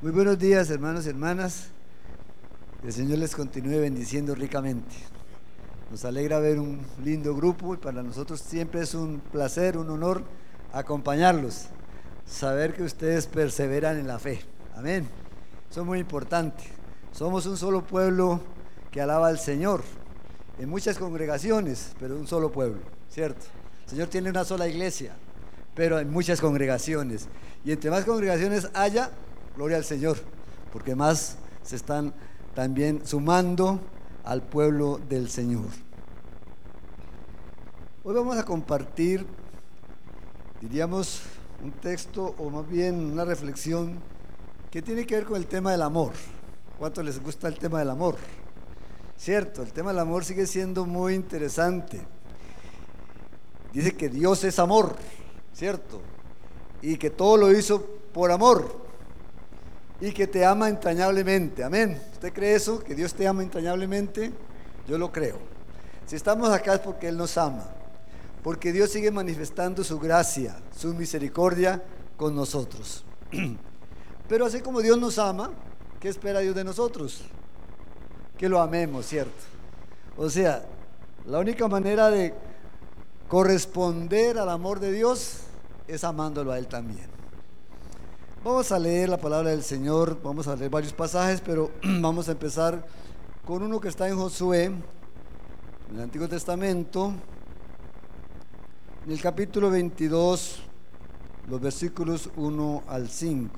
Muy buenos días, hermanos y hermanas. El Señor les continúe bendiciendo ricamente. Nos alegra ver un lindo grupo y para nosotros siempre es un placer, un honor acompañarlos. Saber que ustedes perseveran en la fe. Amén. Eso es muy importante. Somos un solo pueblo que alaba al Señor. En muchas congregaciones, pero un solo pueblo, ¿cierto? El Señor tiene una sola iglesia, pero en muchas congregaciones. Y entre más congregaciones haya, Gloria al Señor, porque más se están también sumando al pueblo del Señor. Hoy vamos a compartir, diríamos, un texto o más bien una reflexión que tiene que ver con el tema del amor. ¿Cuánto les gusta el tema del amor? Cierto, el tema del amor sigue siendo muy interesante. Dice que Dios es amor, ¿cierto? Y que todo lo hizo por amor y que te ama entrañablemente. Amén. ¿Usted cree eso? ¿Que Dios te ama entrañablemente? Yo lo creo. Si estamos acá es porque Él nos ama. Porque Dios sigue manifestando su gracia, su misericordia con nosotros. Pero así como Dios nos ama, ¿qué espera Dios de nosotros? Que lo amemos, ¿cierto? O sea, la única manera de corresponder al amor de Dios es amándolo a Él también. Vamos a leer la palabra del Señor, vamos a leer varios pasajes, pero vamos a empezar con uno que está en Josué, en el Antiguo Testamento, en el capítulo 22, los versículos 1 al 5.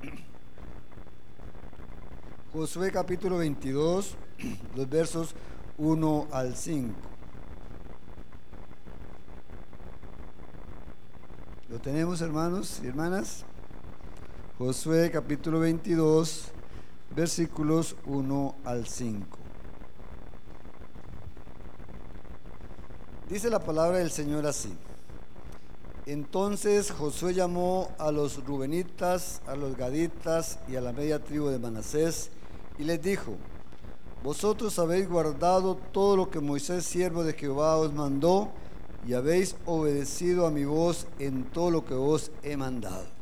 Josué capítulo 22, los versos 1 al 5. ¿Lo tenemos hermanos y hermanas? Josué capítulo 22, versículos 1 al 5. Dice la palabra del Señor así. Entonces Josué llamó a los rubenitas, a los gaditas y a la media tribu de Manasés y les dijo, vosotros habéis guardado todo lo que Moisés, siervo de Jehová, os mandó y habéis obedecido a mi voz en todo lo que os he mandado.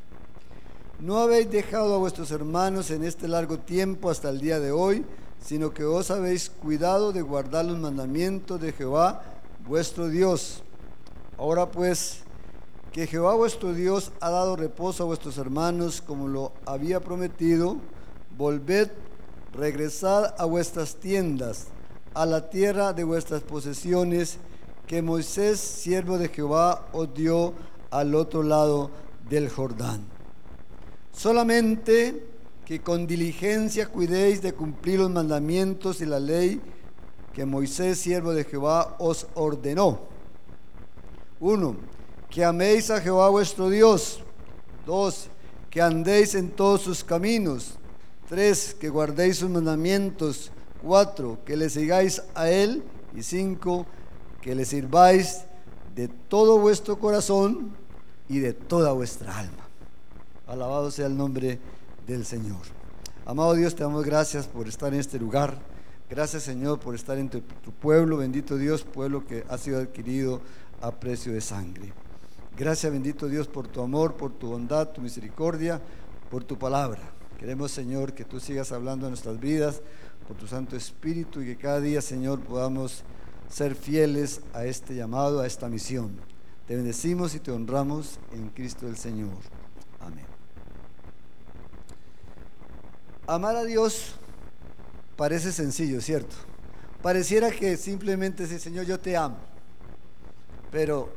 No habéis dejado a vuestros hermanos en este largo tiempo hasta el día de hoy, sino que os habéis cuidado de guardar los mandamientos de Jehová, vuestro Dios. Ahora pues, que Jehová vuestro Dios ha dado reposo a vuestros hermanos como lo había prometido, volved, regresad a vuestras tiendas, a la tierra de vuestras posesiones, que Moisés, siervo de Jehová, os dio al otro lado del Jordán. Solamente que con diligencia cuidéis de cumplir los mandamientos y la ley que Moisés, siervo de Jehová, os ordenó. Uno, que améis a Jehová vuestro Dios. Dos, que andéis en todos sus caminos. Tres, que guardéis sus mandamientos. Cuatro, que le sigáis a Él. Y cinco, que le sirváis de todo vuestro corazón y de toda vuestra alma. Alabado sea el nombre del Señor. Amado Dios, te damos gracias por estar en este lugar. Gracias Señor por estar entre tu pueblo, bendito Dios, pueblo que ha sido adquirido a precio de sangre. Gracias bendito Dios por tu amor, por tu bondad, tu misericordia, por tu palabra. Queremos Señor que tú sigas hablando en nuestras vidas por tu Santo Espíritu y que cada día Señor podamos ser fieles a este llamado, a esta misión. Te bendecimos y te honramos en Cristo el Señor. Amén. Amar a Dios parece sencillo, ¿cierto? Pareciera que simplemente dice, Señor, yo te amo. Pero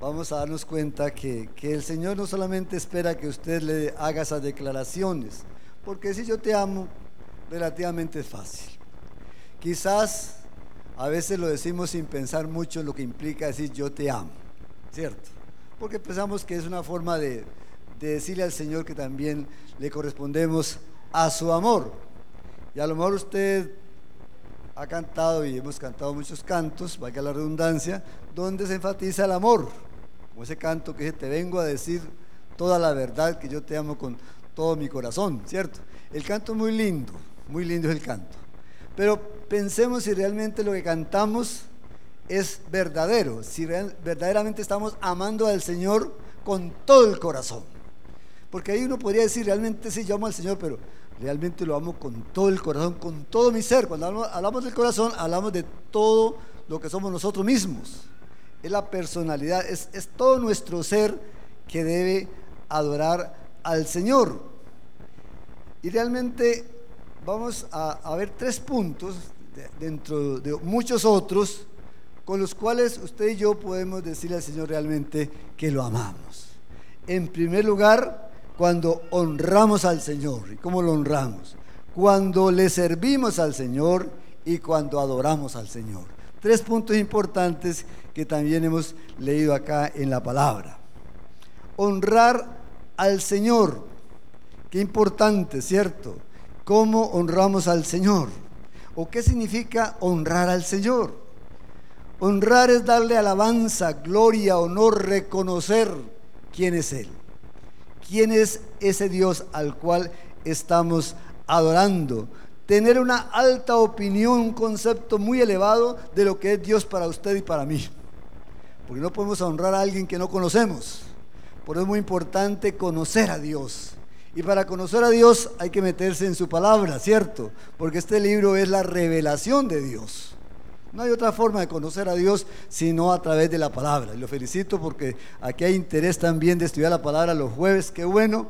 vamos a darnos cuenta que, que, el Señor no solamente espera que usted le haga esas declaraciones, porque si yo te amo, relativamente es fácil. Quizás a veces lo decimos sin pensar mucho en lo que implica decir yo te amo, ¿cierto? Porque pensamos que es una forma de, de decirle al Señor que también le correspondemos a su amor. Y a lo mejor usted ha cantado y hemos cantado muchos cantos, valga la redundancia, donde se enfatiza el amor, como ese canto que dice, te vengo a decir toda la verdad que yo te amo con todo mi corazón, ¿cierto? El canto es muy lindo, muy lindo es el canto. Pero pensemos si realmente lo que cantamos es verdadero, si verdaderamente estamos amando al Señor con todo el corazón. Porque ahí uno podría decir, realmente sí, yo amo al Señor, pero realmente lo amo con todo el corazón, con todo mi ser. Cuando hablamos, del corazón, hablamos de todo lo que somos nosotros mismos. Es la personalidad, es, todo nuestro ser que debe adorar al Señor. Y realmente vamos a, ver tres puntos dentro de muchos otros con los cuales usted y yo podemos decirle al Señor realmente que lo amamos. En primer lugar, cuando honramos al Señor. ¿Y cómo lo honramos? Cuando le servimos al Señor y cuando adoramos al Señor. Tres puntos importantes que también hemos leído acá en la palabra. Honrar al Señor. Qué importante, ¿cierto? ¿Cómo honramos al Señor? ¿O qué significa honrar al Señor? Honrar es darle alabanza, gloria, honor, reconocer quién es Él quién es ese Dios al cual estamos adorando. Tener una alta opinión, un concepto muy elevado de lo que es Dios para usted y para mí. Porque no podemos honrar a alguien que no conocemos. Por eso es muy importante conocer a Dios. Y para conocer a Dios hay que meterse en su palabra, ¿cierto? Porque este libro es la revelación de Dios. No hay otra forma de conocer a Dios sino a través de la palabra. Y lo felicito porque aquí hay interés también de estudiar la palabra los jueves. Qué bueno.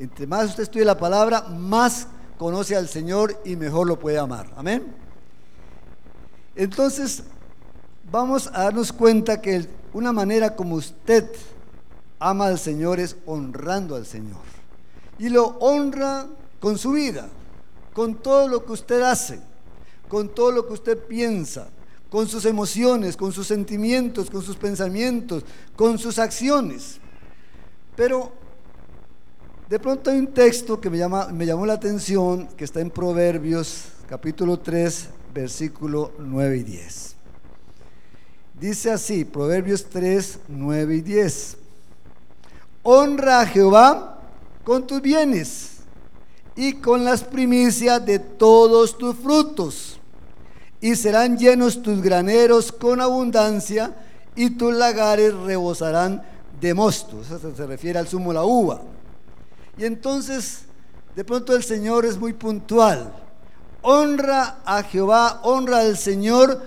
Entre más usted estudie la palabra, más conoce al Señor y mejor lo puede amar. Amén. Entonces, vamos a darnos cuenta que una manera como usted ama al Señor es honrando al Señor. Y lo honra con su vida, con todo lo que usted hace, con todo lo que usted piensa con sus emociones, con sus sentimientos, con sus pensamientos, con sus acciones. Pero de pronto hay un texto que me, llama, me llamó la atención, que está en Proverbios capítulo 3, versículo 9 y 10. Dice así, Proverbios 3, 9 y 10. Honra a Jehová con tus bienes y con las primicias de todos tus frutos y serán llenos tus graneros con abundancia y tus lagares rebosarán de mosto. Eso se refiere al zumo la uva. Y entonces, de pronto el Señor es muy puntual. Honra a Jehová, honra al Señor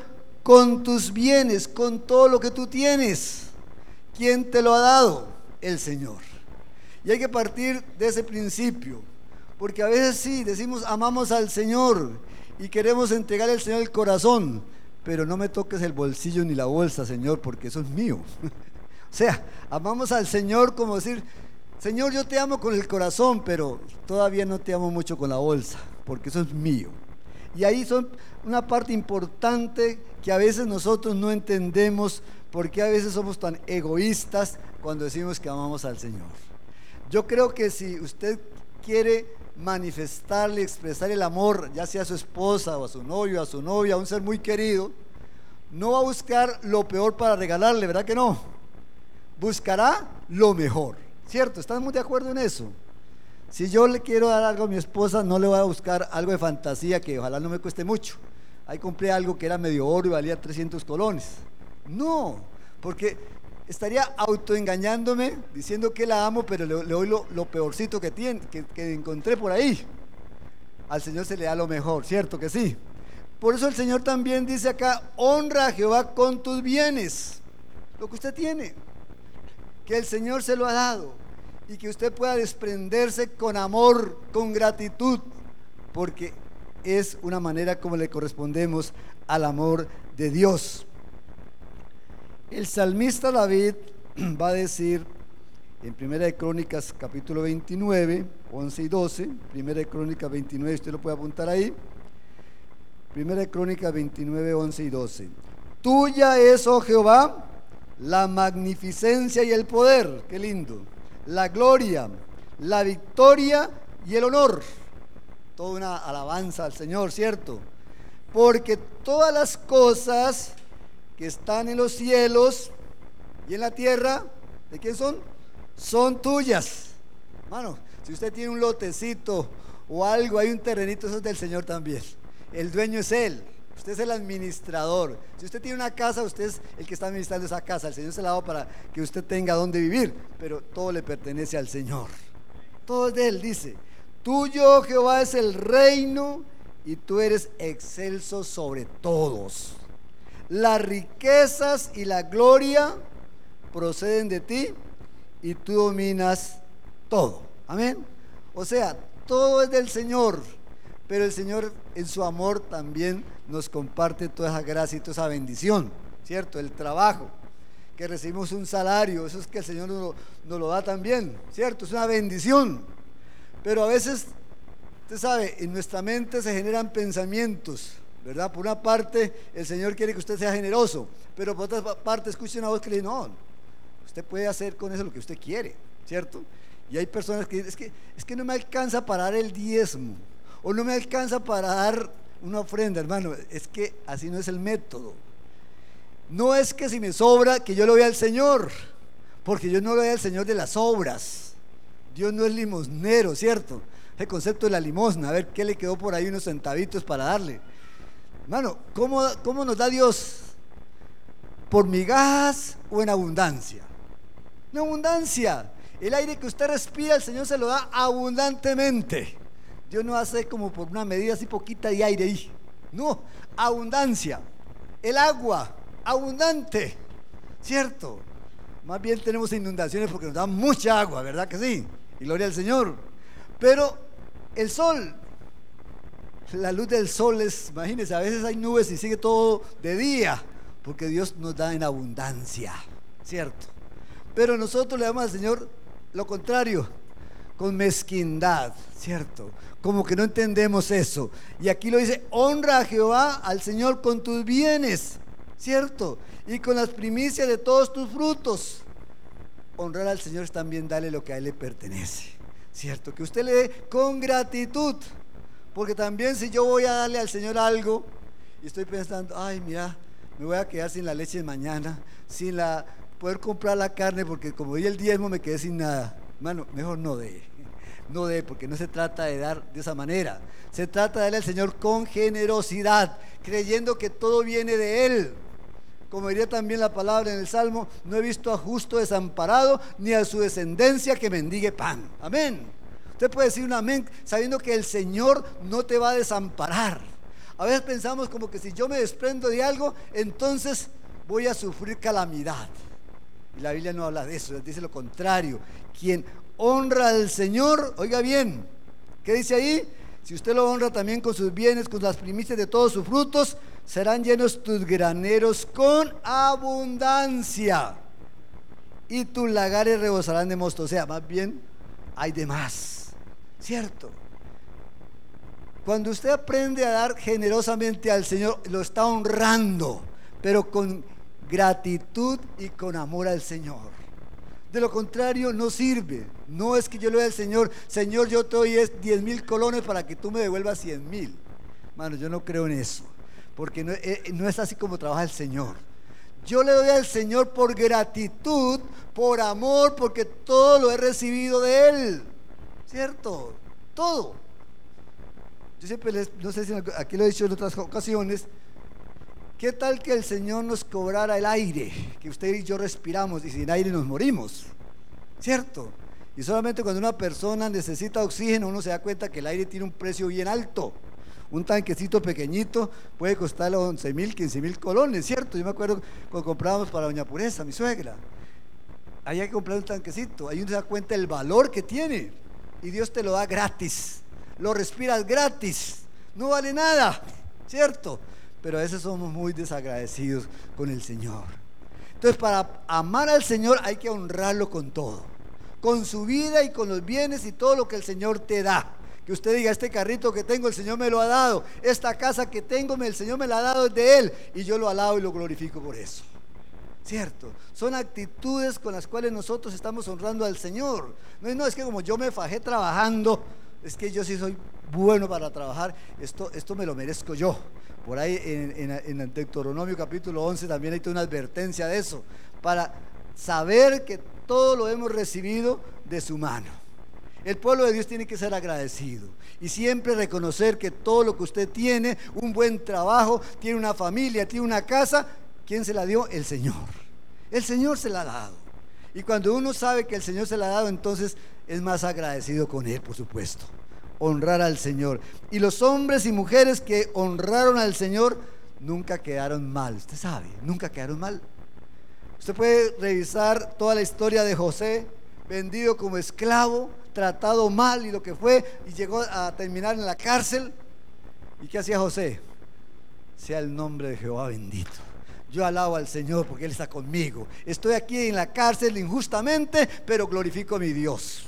con tus bienes, con todo lo que tú tienes. ¿Quién te lo ha dado? El Señor. Y hay que partir de ese principio, porque a veces sí, decimos amamos al Señor y queremos entregar al Señor el corazón, pero no me toques el bolsillo ni la bolsa, Señor, porque eso es mío. o sea, amamos al Señor como decir, Señor, yo te amo con el corazón, pero todavía no te amo mucho con la bolsa, porque eso es mío. Y ahí son una parte importante que a veces nosotros no entendemos porque a veces somos tan egoístas cuando decimos que amamos al Señor. Yo creo que si usted quiere manifestarle, expresar el amor, ya sea a su esposa o a su novio, a su novia, a un ser muy querido, no va a buscar lo peor para regalarle, ¿verdad que no? Buscará lo mejor, ¿cierto? ¿Estamos de acuerdo en eso? Si yo le quiero dar algo a mi esposa, no le voy a buscar algo de fantasía que ojalá no me cueste mucho. Ahí compré algo que era medio oro y valía 300 colones. No, porque estaría autoengañándome diciendo que la amo, pero le, doy lo, peorcito que, tiene, que, encontré por ahí. Al Señor se le da lo mejor, ¿cierto que sí? Por eso el Señor también dice acá, honra a Jehová con tus bienes, lo que usted tiene, que el Señor se lo ha dado y que usted pueda desprenderse con amor, con gratitud, porque es una manera como le correspondemos al amor de Dios. El salmista David va a decir en Primera de Crónicas capítulo 29, 11 y 12, Primera de Crónicas 29, usted lo puede apuntar ahí. Primera de Crónicas 29, 11 y 12. Tuya es, oh Jehová, la magnificencia y el poder, qué lindo, la gloria, la victoria y el honor. Toda una alabanza al Señor, ¿cierto? Porque todas las cosas que están en los cielos y en la tierra, ¿de quién son? Son tuyas. Hermano, si usted tiene un lotecito o algo, hay un terrenito, eso es del Señor también. El dueño es Él. Usted es el administrador. Si usted tiene una casa, usted es el que está administrando esa casa. El Señor se la dado para que usted tenga donde vivir, pero todo le pertenece al Señor. Todo es de Él, dice. Tuyo, Jehová, es el reino y tú eres excelso sobre todos. Las riquezas y la gloria proceden de ti y tú dominas todo. Amén. O sea, todo es del Señor, pero el Señor en su amor también nos comparte toda esa gracia y toda esa bendición, ¿cierto? El trabajo, que recibimos un salario, eso es que el Señor nos, lo da también, ¿cierto? Es una bendición. Pero a veces, usted sabe, en nuestra mente se generan pensamientos, ¿verdad? Por una parte, el Señor quiere que usted sea generoso, pero por otra parte, escuche una voz que le dice, no, usted puede hacer con eso lo que usted quiere, ¿cierto? Y hay personas que dicen, es que, es que no me alcanza para dar el diezmo, o no me alcanza para dar una ofrenda, hermano. Es que así no es el método. No es que si me sobra, que yo lo vea al Señor, porque yo no lo veo al Señor de las obras. Dios no es limosnero, ¿cierto? El concepto de la limosna, a ver qué le quedó por ahí unos centavitos para darle. Hermano, ¿cómo, nos da Dios? ¿Por migajas o en abundancia? En abundancia. El aire que usted respira, el Señor se lo da abundantemente. Dios no hace como por una medida así poquita de aire ahí. No, abundancia. El agua, abundante. ¿Cierto? Más bien tenemos inundaciones porque nos da mucha agua, ¿verdad que sí? y gloria al Señor. Pero el sol, la luz del sol es, imagínense, a veces hay nubes y sigue todo de día, porque Dios nos da en abundancia, ¿cierto? Pero nosotros le damos al Señor lo contrario, con mezquindad, ¿cierto? Como que no entendemos eso. Y aquí lo dice, honra a Jehová, al Señor con tus bienes, ¿cierto? Y con las primicias de todos tus frutos honrar al Señor es también darle lo que a Él le pertenece. ¿Cierto? Que usted le dé con gratitud. Porque también si yo voy a darle al Señor algo y estoy pensando, ay, mira, me voy a quedar sin la leche de mañana, sin la poder comprar la carne, porque como di el diezmo me quedé sin nada. Hermano, mejor no dé. No dé, porque no se trata de dar de esa manera. Se trata de darle al Señor con generosidad, creyendo que todo viene de Él como diría también la palabra en el Salmo, no he visto a justo desamparado ni a su descendencia que mendigue pan. Amén. Usted puede decir un amén sabiendo que el Señor no te va a desamparar. A veces pensamos como que si yo me desprendo de algo, entonces voy a sufrir calamidad. Y la Biblia no habla de eso, dice lo contrario. Quien honra al Señor, oiga bien, ¿qué dice ahí? Si usted lo honra también con sus bienes, con las primicias de todos sus frutos, serán llenos tus graneros con abundancia. Y tus lagares rebosarán de mosto. O sea, más bien hay de más. ¿Cierto? Cuando usted aprende a dar generosamente al Señor, lo está honrando, pero con gratitud y con amor al Señor. De lo contrario, no sirve. No es que yo le doy al Señor, Señor, yo te doy 10 mil colones para que tú me devuelvas 100 mil. Mano, yo no creo en eso, porque eh, no, es así como trabaja el Señor. Yo le doy al Señor por gratitud, por amor, porque todo lo he recibido de Él. ¿Cierto? Todo. Yo siempre les, no sé si aquí lo he dicho en otras ocasiones, ¿Qué tal que el Señor nos cobrara el aire que usted y yo respiramos y sin aire nos morimos? ¿Cierto? Y solamente cuando una persona necesita oxígeno uno se da cuenta que el aire tiene un precio bien alto. Un tanquecito pequeñito puede costarle 11 mil, 15 mil colones, ¿cierto? Yo me acuerdo cuando comprábamos para Doña Pureza, mi suegra. Hay que comprar un tanquecito. Ahí uno se da cuenta del valor que tiene. Y Dios te lo da gratis. Lo respiras gratis. No vale nada, ¿cierto? pero a veces somos muy desagradecidos con el Señor. Entonces, para amar al Señor hay que honrarlo con todo, con su vida y con los bienes y todo lo que el Señor te da. Que usted diga, este carrito que tengo, el Señor me lo ha dado. Esta casa que tengo, el Señor me la ha dado de Él. Y yo lo alabo y lo glorifico por eso. ¿Cierto? Son actitudes con las cuales nosotros estamos honrando al Señor. No, es que como yo me fajé trabajando, es que yo sí soy bueno para trabajar, esto, esto me lo merezco yo. Por ahí en, Deuteronomio capítulo 11 también hay una advertencia de eso, para saber que todo lo hemos recibido de su mano. El pueblo de Dios tiene que ser agradecido y siempre reconocer que todo lo que usted tiene, un buen trabajo, tiene una familia, tiene una casa, ¿quién se la dio? El Señor. El Señor se la ha dado. Y cuando uno sabe que el Señor se la ha dado, entonces es más agradecido con él, por supuesto. Honrar al Señor. Y los hombres y mujeres que honraron al Señor nunca quedaron mal. Usted sabe, nunca quedaron mal. Usted puede revisar toda la historia de José, vendido como esclavo, tratado mal y lo que fue, y llegó a terminar en la cárcel. ¿Y qué hacía José? Sea el nombre de Jehová bendito. Yo alabo al Señor porque Él está conmigo. Estoy aquí en la cárcel injustamente, pero glorifico a mi Dios.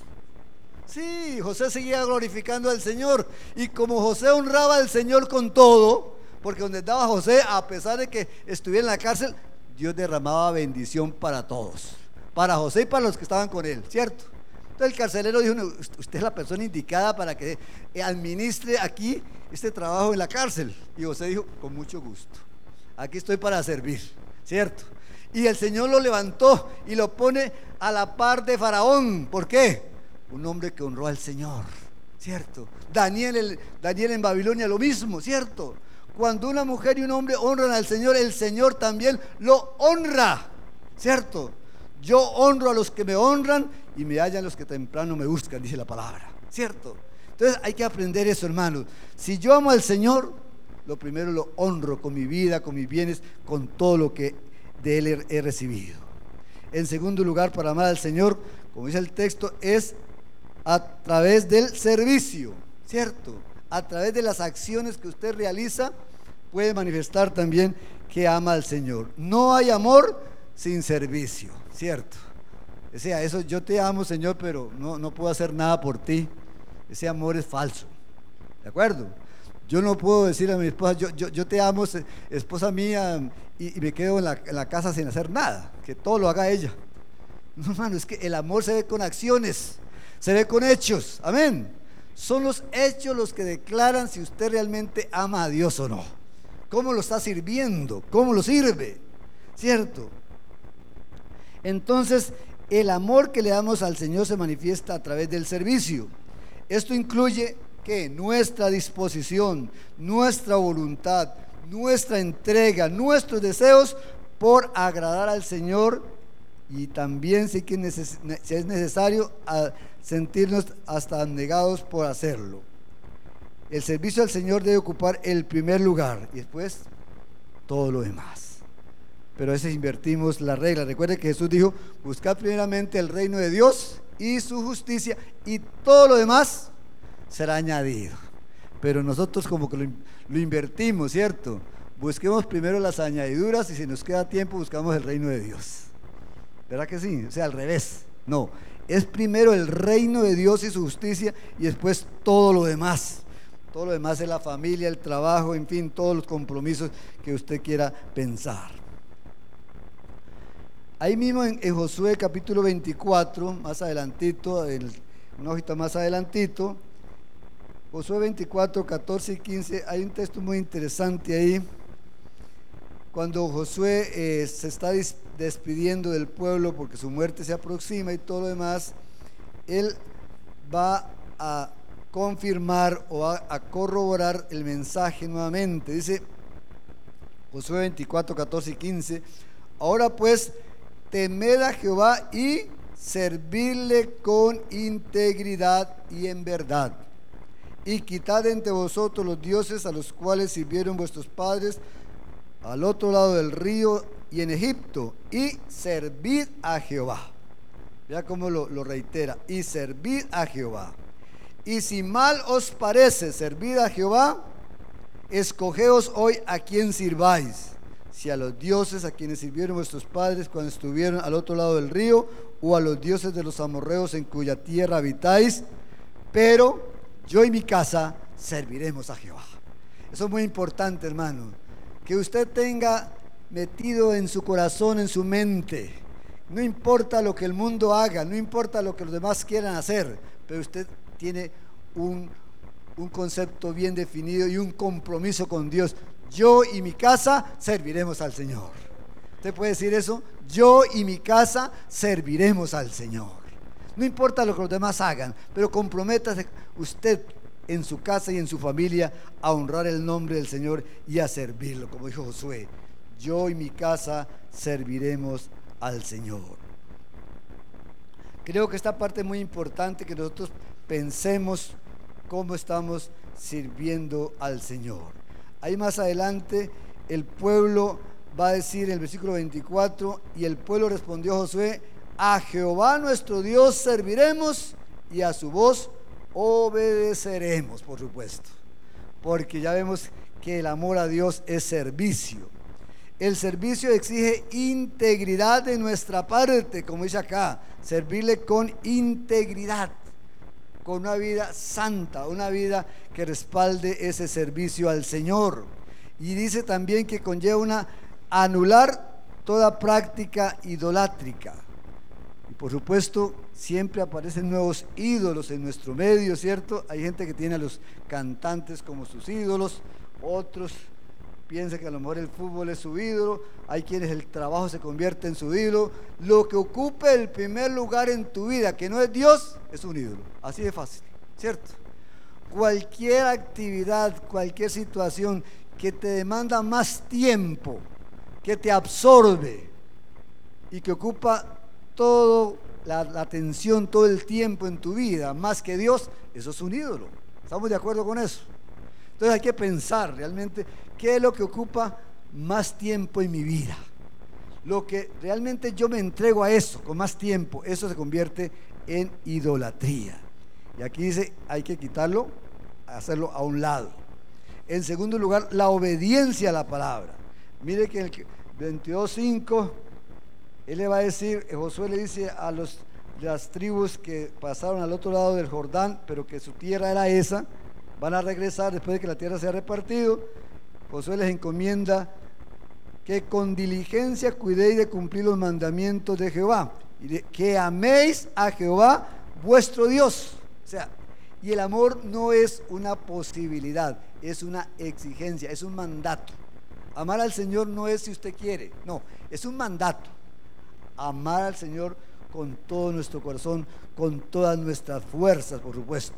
Sí, José seguía glorificando al Señor. Y como José honraba al Señor con todo, porque donde estaba José, a pesar de que estuviera en la cárcel, Dios derramaba bendición para todos. Para José y para los que estaban con él, ¿cierto? Entonces el carcelero dijo, usted es la persona indicada para que administre aquí este trabajo en la cárcel. Y José dijo, con mucho gusto. Aquí estoy para servir, ¿cierto? Y el Señor lo levantó y lo pone a la par de Faraón. ¿Por qué? Un hombre que honró al Señor, ¿cierto? Daniel, Daniel en Babilonia lo mismo, ¿cierto? Cuando una mujer y un hombre honran al Señor, el Señor también lo honra, ¿cierto? Yo honro a los que me honran y me hallan los que temprano me buscan, dice la palabra, ¿cierto? Entonces hay que aprender eso, hermanos. Si yo amo al Señor, lo primero lo honro con mi vida, con mis bienes, con todo lo que de Él he recibido. En segundo lugar, para amar al Señor, como dice el texto, es a través del servicio, ¿cierto? A través de las acciones que usted realiza, puede manifestar también que ama al Señor. No hay amor sin servicio, ¿cierto? O sea, eso yo te amo, Señor, pero no, no puedo hacer nada por ti. Ese amor es falso. ¿De acuerdo? Yo no puedo decir a mi esposa, yo, yo, te amo, esposa mía, y, me quedo en la, en la, casa sin hacer nada, que todo lo haga ella. No, hermano, es que el amor se ve con acciones se ve con hechos. Amén. Son los hechos los que declaran si usted realmente ama a Dios o no. ¿Cómo lo está sirviendo? ¿Cómo lo sirve? ¿Cierto? Entonces, el amor que le damos al Señor se manifiesta a través del servicio. Esto incluye nuestra disposición, nuestra voluntad, nuestra entrega, nuestros deseos por agradar al Señor y también si, es necesario sentirnos hasta negados por hacerlo. El servicio al Señor debe ocupar el primer lugar y después todo lo demás. Pero a veces invertimos la regla. Recuerde que Jesús dijo, buscad primeramente el reino de Dios y su justicia y todo lo demás será añadido. Pero nosotros como que lo, invertimos, ¿cierto? Busquemos primero las añadiduras y si nos queda tiempo buscamos el reino de Dios. ¿Verdad que sí? O sea, al revés. No, es primero el reino de Dios y su justicia y después todo lo demás. Todo lo demás es la familia, el trabajo, en fin, todos los compromisos que usted quiera pensar. Ahí mismo en, Josué capítulo 24, más adelantito, una hojita más adelantito, Josué 24, 14 y 15, hay un texto muy interesante ahí. Cuando Josué eh, se está despidiendo del pueblo porque su muerte se aproxima y todo lo demás, él va a confirmar o va a corroborar el mensaje nuevamente. Dice Josué 24, 14 y 15, ahora pues temed a Jehová y servirle con integridad y en verdad. Y quitad entre vosotros los dioses a los cuales sirvieron vuestros padres al otro lado del río y en Egipto, y servid a Jehová. Vea cómo lo, reitera, y servid a Jehová. Y si mal os parece servir a Jehová, escogeos hoy a quien sirváis, si a los dioses a quienes sirvieron vuestros padres cuando estuvieron al otro lado del río, o a los dioses de los amorreos en cuya tierra habitáis, pero yo y mi casa serviremos a Jehová. Eso es muy importante, hermano. Que usted tenga metido en su corazón, en su mente. No importa lo que el mundo haga, no importa lo que los demás quieran hacer, pero usted tiene un, un concepto bien definido y un compromiso con Dios. Yo y mi casa serviremos al Señor. ¿Usted puede decir eso? Yo y mi casa serviremos al Señor. No importa lo que los demás hagan, pero comprométase usted en su casa y en su familia a honrar el nombre del Señor y a servirlo, como dijo Josué yo y mi casa serviremos al Señor. Creo que esta parte es muy importante que nosotros pensemos cómo estamos sirviendo al Señor. Ahí más adelante el pueblo va a decir en el versículo 24, y el pueblo respondió a Josué, a Jehová nuestro Dios serviremos y a su voz obedeceremos, por supuesto. Porque ya vemos que el amor a Dios es servicio. El servicio exige integridad de nuestra parte, como dice acá, servirle con integridad, con una vida santa, una vida que respalde ese servicio al Señor. Y dice también que conlleva una anular toda práctica idolátrica. Por supuesto, siempre aparecen nuevos ídolos en nuestro medio, ¿cierto? Hay gente que tiene a los cantantes como sus ídolos, otros piensan que a lo mejor el fútbol es su ídolo, hay quienes el trabajo se convierte en su ídolo. Lo que ocupe el primer lugar en tu vida, que no es Dios, es un ídolo. Así de fácil, ¿cierto? Cualquier actividad, cualquier situación que te demanda más tiempo, que te absorbe y que ocupa toda la, atención, todo el tiempo en tu vida, más que Dios, eso es un ídolo. ¿Estamos de acuerdo con eso? Entonces hay que pensar realmente qué es lo que ocupa más tiempo en mi vida. Lo que realmente yo me entrego a eso con más tiempo, eso se convierte en idolatría. Y aquí dice, hay que quitarlo, hacerlo a un lado. En segundo lugar, la obediencia a la palabra. Mire que el, 22.5, él le va a decir, eh, Josué le dice a los, las tribus que pasaron al otro lado del Jordán, pero que su tierra era esa, van a regresar después de que la tierra se ha repartido. Josué les encomienda que con diligencia cuidéis de cumplir los mandamientos de Jehová y que améis a Jehová vuestro Dios. O sea, y el amor no es una posibilidad, es una exigencia, es un mandato. Amar al Señor no es si usted quiere, no, es un mandato. Amar al Señor con todo nuestro corazón, con todas nuestras fuerzas, por supuesto.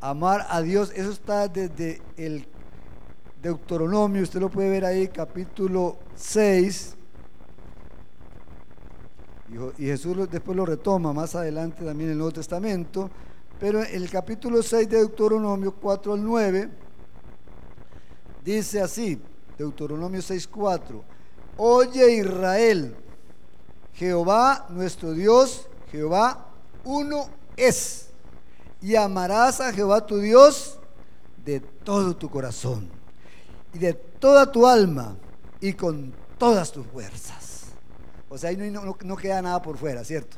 Amar a Dios, eso está desde el Deuteronomio, usted lo puede ver ahí, capítulo 6. Y Jesús después lo retoma más adelante también en el Nuevo Testamento. Pero en el capítulo 6 de Deuteronomio 4 al 9 dice así: Deuteronomio 6:4. Oye Israel, Jehová nuestro Dios, Jehová uno es. Y amarás a Jehová tu Dios de todo tu corazón y de toda tu alma y con todas tus fuerzas. O sea, ahí no, no queda nada por fuera, ¿cierto?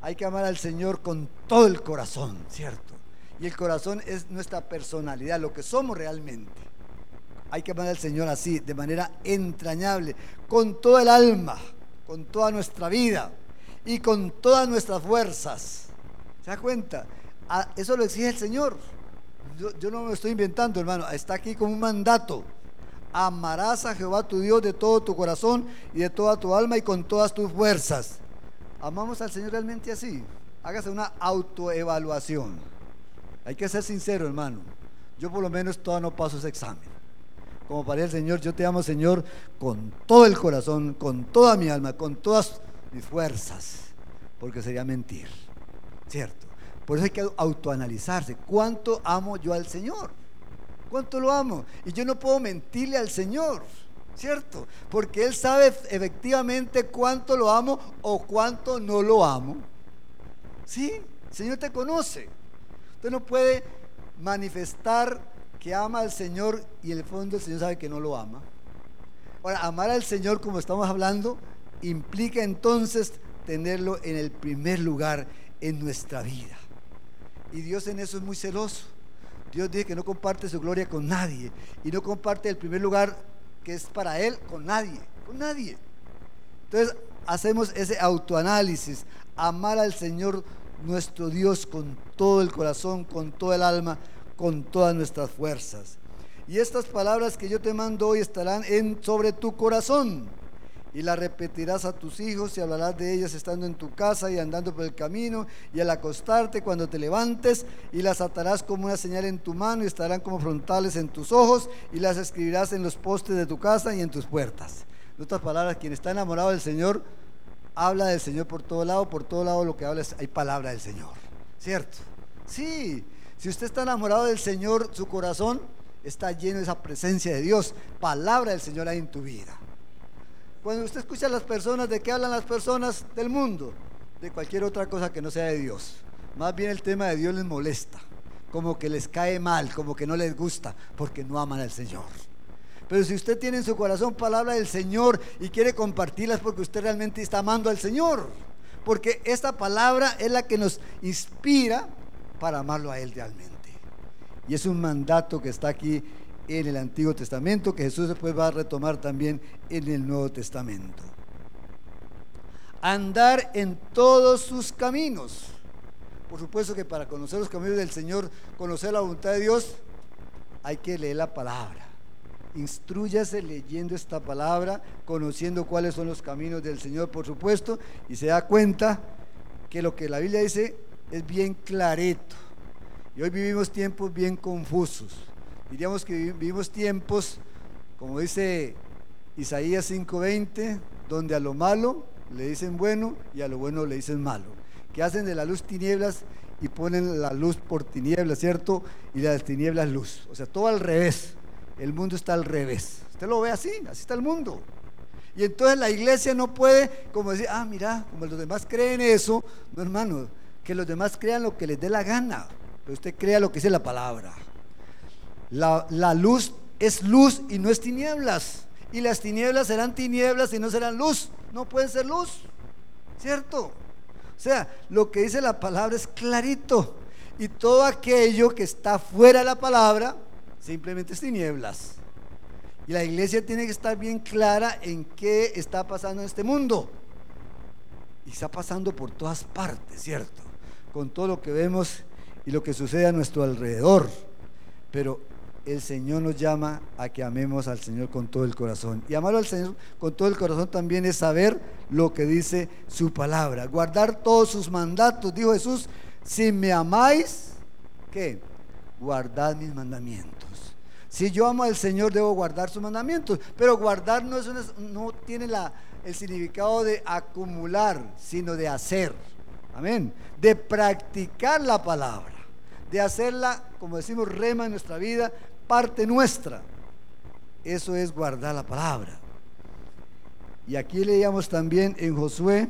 Hay que amar al Señor con todo el corazón, ¿cierto? Y el corazón es nuestra personalidad, lo que somos realmente. Hay que amar al Señor así, de manera entrañable, con toda el alma, con toda nuestra vida y con todas nuestras fuerzas. ¿Se da cuenta? Eso lo exige el Señor. Yo, no me estoy inventando, hermano. Está aquí como un mandato. Amarás a Jehová tu Dios de todo tu corazón y de toda tu alma y con todas tus fuerzas. ¿Amamos al Señor realmente así? Hágase una autoevaluación. Hay que ser sincero, hermano. Yo por lo menos todavía no paso ese examen como para el Señor, yo te amo, Señor, con todo el corazón, con toda mi alma, con todas mis fuerzas, porque sería mentir, ¿cierto? Por eso hay que autoanalizarse. ¿Cuánto amo yo al Señor? ¿Cuánto lo amo? Y yo no puedo mentirle al Señor, ¿cierto? Porque Él sabe efectivamente cuánto lo amo o cuánto no lo amo. ¿Sí? El Señor te conoce. Usted no puede manifestar que ama al Señor y en el fondo el Señor sabe que no lo ama. Ahora, amar al Señor, como estamos hablando, implica entonces tenerlo en el primer lugar en nuestra vida. Y Dios en eso es muy celoso. Dios dice que no comparte su gloria con nadie y no comparte el primer lugar que es para Él con nadie, con nadie. Entonces hacemos ese autoanálisis, amar al Señor nuestro Dios con todo el corazón, con toda el alma, con todas nuestras fuerzas. Y estas palabras que yo te mando hoy estarán sobre tu corazón. Y las repetirás a tus hijos y hablarás de ellas estando en tu casa y andando por el camino y al acostarte cuando te levantes y las atarás como una señal en tu mano y estarán como frontales en tus ojos y las escribirás en los postes de tu casa y en tus puertas. En otras palabras, quien está enamorado del Señor habla del Señor por todo lado, por todo lado lo que habla es, hay palabra del Señor, ¿cierto? Sí, si usted está enamorado del Señor, su corazón está lleno de esa presencia de Dios, palabra del Señor hay en tu vida. Cuando usted escucha a las personas, ¿de qué hablan las personas del mundo? De cualquier otra cosa que no sea de Dios. Más bien el tema de Dios les molesta, como que les cae mal, como que no les gusta, porque no aman al Señor. Pero si usted tiene en su corazón palabra del Señor y quiere compartirlas porque usted realmente está amando al Señor. Porque esta palabra es la que nos inspira para amarlo a Él realmente. Y es un mandato que está aquí en el Antiguo Testamento que Jesús después va a retomar también en el Nuevo Testamento. Andar en todos sus caminos. Por supuesto que para conocer los caminos del Señor, conocer la voluntad de Dios, hay que leer la palabra instruyase leyendo esta palabra, conociendo cuáles son los caminos del Señor, por supuesto, y se da cuenta que lo que la Biblia dice es bien clarito. Y hoy vivimos tiempos bien confusos. Diríamos que vivimos tiempos, como dice Isaías 5:20, donde a lo malo le dicen bueno y a lo bueno le dicen malo. Que hacen de la luz tinieblas y ponen la luz por tinieblas, ¿cierto? Y las tinieblas luz. O sea, todo al revés. El mundo está al revés. Usted lo ve así, así está el mundo. Y entonces la iglesia no puede, como decir, ah, mira, como los demás creen eso, no hermano, que los demás crean lo que les dé la gana, pero usted crea lo que dice la palabra. La, la luz es luz y no es tinieblas. Y las tinieblas serán tinieblas y no serán luz. No pueden ser luz, ¿cierto? O sea, lo que dice la palabra es clarito. Y todo aquello que está fuera de la palabra simplemente es tinieblas. Y la iglesia tiene que estar bien clara en qué está pasando en este mundo. Y está pasando por todas partes, ¿cierto? Con todo lo que vemos y lo que sucede a nuestro alrededor. Pero el Señor nos llama a que amemos al Señor con todo el corazón. Y amar al Señor con todo el corazón también es saber lo que dice su palabra. Guardar todos sus mandatos. Dijo Jesús, si me amáis, ¿qué? Guardad mis mandamientos. Si yo amo al Señor, debo guardar sus mandamientos. Pero guardar no, es no tiene el significado de acumular, sino de hacer. Amén. De practicar la palabra. De hacerla, como decimos, rema en nuestra vida, parte nuestra. Eso es guardar la palabra. Y aquí leíamos también en Josué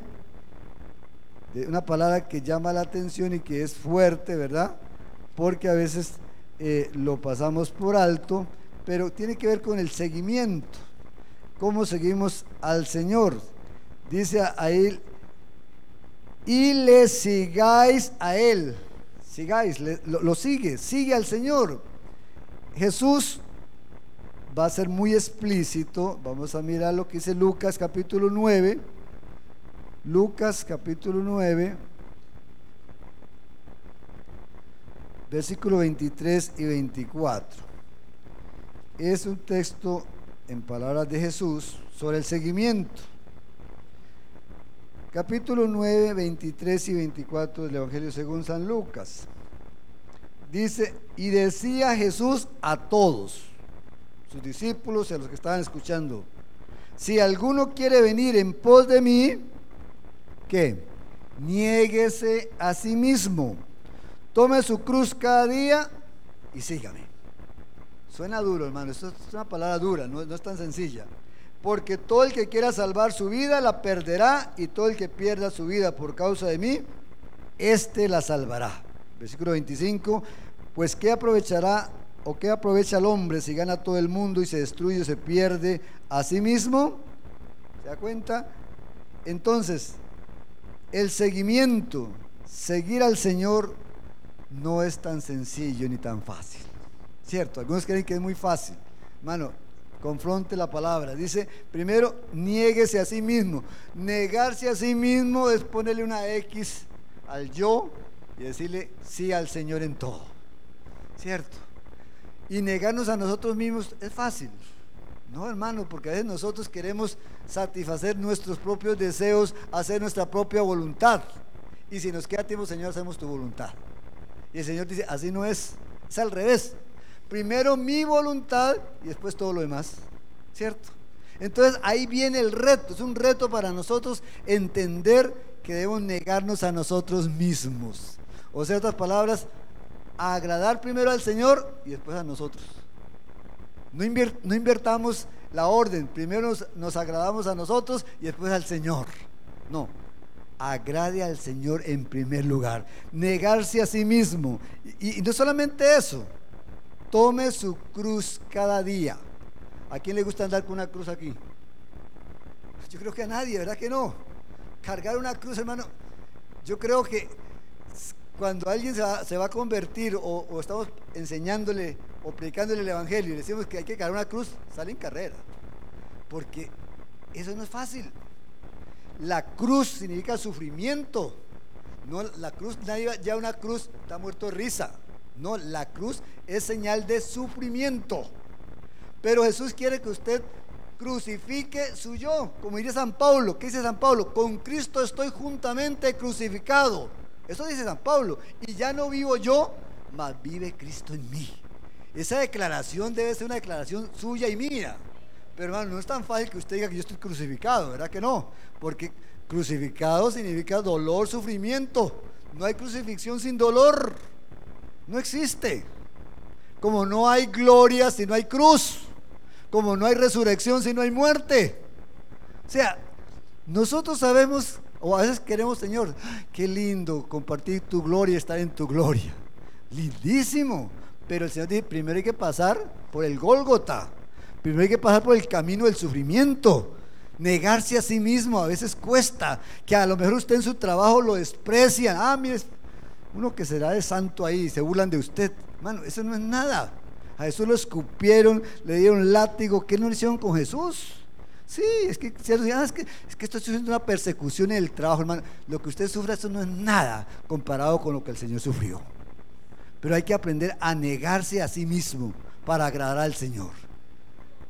una palabra que llama la atención y que es fuerte, ¿verdad? Porque a veces eh, lo pasamos por alto, pero tiene que ver con el seguimiento. ¿Cómo seguimos al Señor? Dice a él, y le sigáis a Él. Sigáis, lo, sigue, sigue al Señor. Jesús va a ser muy explícito. Vamos a mirar lo que dice Lucas capítulo 9. Lucas capítulo 9. versículo 23 y 24. Es un texto en palabras de Jesús sobre el seguimiento. Capítulo 9, 23 y 24 del Evangelio según San Lucas. Dice, y decía Jesús a todos, sus discípulos y a los que estaban escuchando, si alguno quiere venir en pos de mí, que niéguese a sí mismo Tome su cruz cada día y sígame. Suena duro, hermano. Esto es una palabra dura, no, es tan sencilla. Porque todo el que quiera salvar su vida la perderá y todo el que pierda su vida por causa de mí, éste la salvará. Versículo 25. Pues ¿qué aprovechará o qué aprovecha el hombre si gana todo el mundo y se destruye o se pierde a sí mismo? ¿Se da cuenta? Entonces, el seguimiento, seguir al Señor no es tan sencillo ni tan fácil. ¿Cierto? Algunos creen que es muy fácil. Hermano, confronte la palabra. Dice, primero, niéguese a sí mismo. Negarse a sí mismo es ponerle una X al yo y decirle sí al Señor en todo. ¿Cierto? Y negarnos a nosotros mismos es fácil. No, hermano, porque a veces nosotros queremos satisfacer nuestros propios deseos, hacer nuestra propia voluntad. Y si nos queda tiempo, Señor, hacemos tu voluntad. Y el Señor dice, así no es, es al revés. Primero mi voluntad y después todo lo demás. ¿Cierto? Entonces ahí viene el reto, es un reto para nosotros entender que debemos negarnos a nosotros mismos. O sea, otras palabras, agradar primero al Señor y después a nosotros. No, invertamos la orden, primero nos, agradamos a nosotros y después al Señor. No, agrade al Señor en primer lugar, negarse a sí mismo. Y, no solamente eso, tome su cruz cada día. ¿A quién le gusta andar con una cruz aquí? Yo creo que a nadie, ¿verdad que no? Cargar una cruz, hermano. Yo creo que cuando alguien se va, a convertir o, estamos enseñándole o predicándole el Evangelio y decimos que hay que cargar una cruz, sale en carrera. Porque eso no es fácil. La cruz significa sufrimiento. No, la cruz, nadie ya una cruz está muerto de risa. No, la cruz es señal de sufrimiento. Pero Jesús quiere que usted crucifique su yo, como dice San Pablo. ¿Qué dice San Pablo? Con Cristo estoy juntamente crucificado. Eso dice San Pablo. Y ya no vivo yo, mas vive Cristo en mí. Esa declaración debe ser una declaración suya y mía. Pero hermano, no es tan fácil que usted diga que yo estoy crucificado, ¿verdad que no? Porque crucificado significa dolor, sufrimiento. No hay crucifixión sin dolor. No existe. Como no hay gloria si no hay cruz. Como no hay resurrección si no hay muerte. O sea, nosotros sabemos o a veces queremos, Señor, qué lindo compartir tu gloria estar en tu gloria. Lindísimo. Pero el Señor dice, primero hay que pasar por el Gólgota. Primero hay que pasar por el camino del sufrimiento. Negarse a sí mismo a veces cuesta. Que a lo mejor usted en su trabajo lo desprecian. Ah, mire, uno que será de santo ahí, se burlan de usted. Mano, eso no es nada. A Jesús lo escupieron, le dieron látigo. ¿Qué no le hicieron con Jesús? Sí, es que, ah, es que, es que estoy sufriendo una persecución en el trabajo, hermano. Lo que usted sufre, eso no es nada comparado con lo que el Señor sufrió. Pero hay que aprender a negarse a sí mismo para agradar al Señor.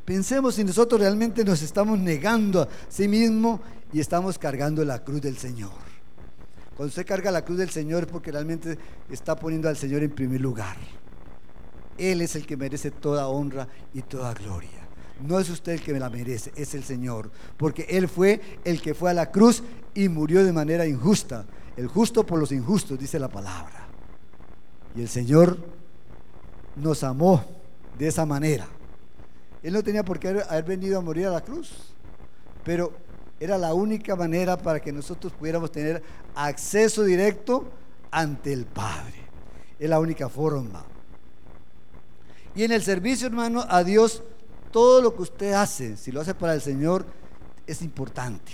Pensemos si nosotros realmente nos estamos negando a sí mismo y estamos cargando la cruz del Señor. Cuando usted carga la cruz del Señor es porque realmente está poniendo al Señor en primer lugar. Él es el que merece toda honra y toda gloria. No es usted el que me la merece, es el Señor. Porque Él fue el que fue a la cruz y murió de manera injusta. El justo por los injustos, dice la palabra. Y el Señor nos amó de esa manera. Él no tenía por qué haber venido a morir a la cruz, pero era la única manera para que nosotros pudiéramos tener acceso directo ante el Padre. Es la única forma. Y en el servicio, hermano, a Dios todo lo que usted hace, si lo hace para el Señor, es importante.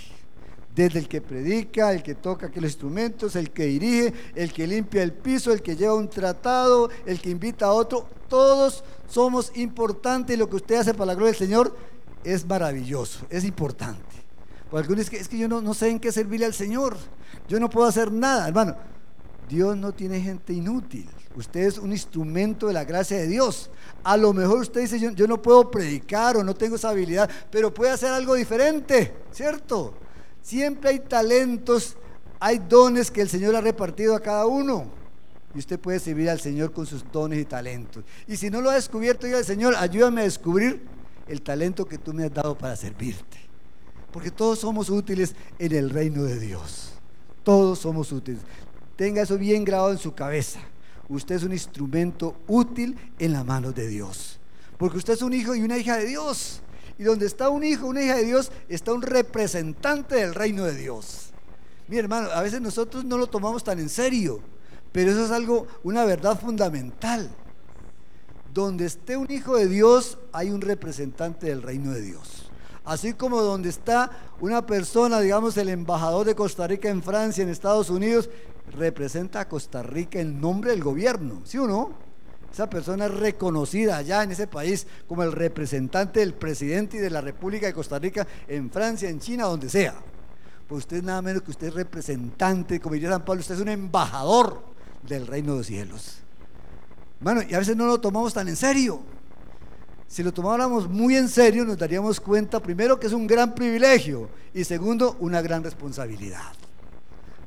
Desde el que predica, el que toca aquellos instrumentos, el que dirige, el que limpia el piso, el que lleva un tratado, el que invita a otro, todos somos importantes y lo que usted hace para la gloria del Señor es maravilloso, es importante. Porque algunos es es que yo no, no sé en qué servirle al Señor, yo no puedo hacer nada, hermano. Dios no tiene gente inútil. Usted es un instrumento de la gracia de Dios. A lo mejor usted dice, yo, no puedo predicar o no tengo esa habilidad, pero puede hacer algo diferente, ¿cierto? Siempre hay talentos, hay dones que el Señor ha repartido a cada uno. Y usted puede servir al Señor con sus dones y talentos. Y si no lo ha descubierto, diga al Señor, ayúdame a descubrir el talento que tú me has dado para servirte. Porque todos somos útiles en el reino de Dios. Todos somos útiles. Tenga eso bien grabado en su cabeza. Usted es un instrumento útil en la mano de Dios. Porque usted es un hijo y una hija de Dios. Y donde está un hijo, una hija de Dios, está un representante del reino de Dios. Mi hermano, a veces nosotros no lo tomamos tan en serio, pero eso es algo, una verdad fundamental. Donde esté un hijo de Dios, hay un representante del reino de Dios. Así como donde está una persona, digamos, el embajador de Costa Rica en Francia, en Estados Unidos, representa a Costa Rica en nombre del gobierno, ¿sí o no? Esa persona es reconocida allá en ese país como el representante del presidente y de la República de Costa Rica en Francia, en China, donde sea. Pues usted nada menos que usted es representante, como diría San Pablo, usted es un embajador del reino de los cielos. Bueno, y a veces no lo tomamos tan en serio. Si lo tomáramos muy en serio, nos daríamos cuenta, primero, que es un gran privilegio y segundo, una gran responsabilidad.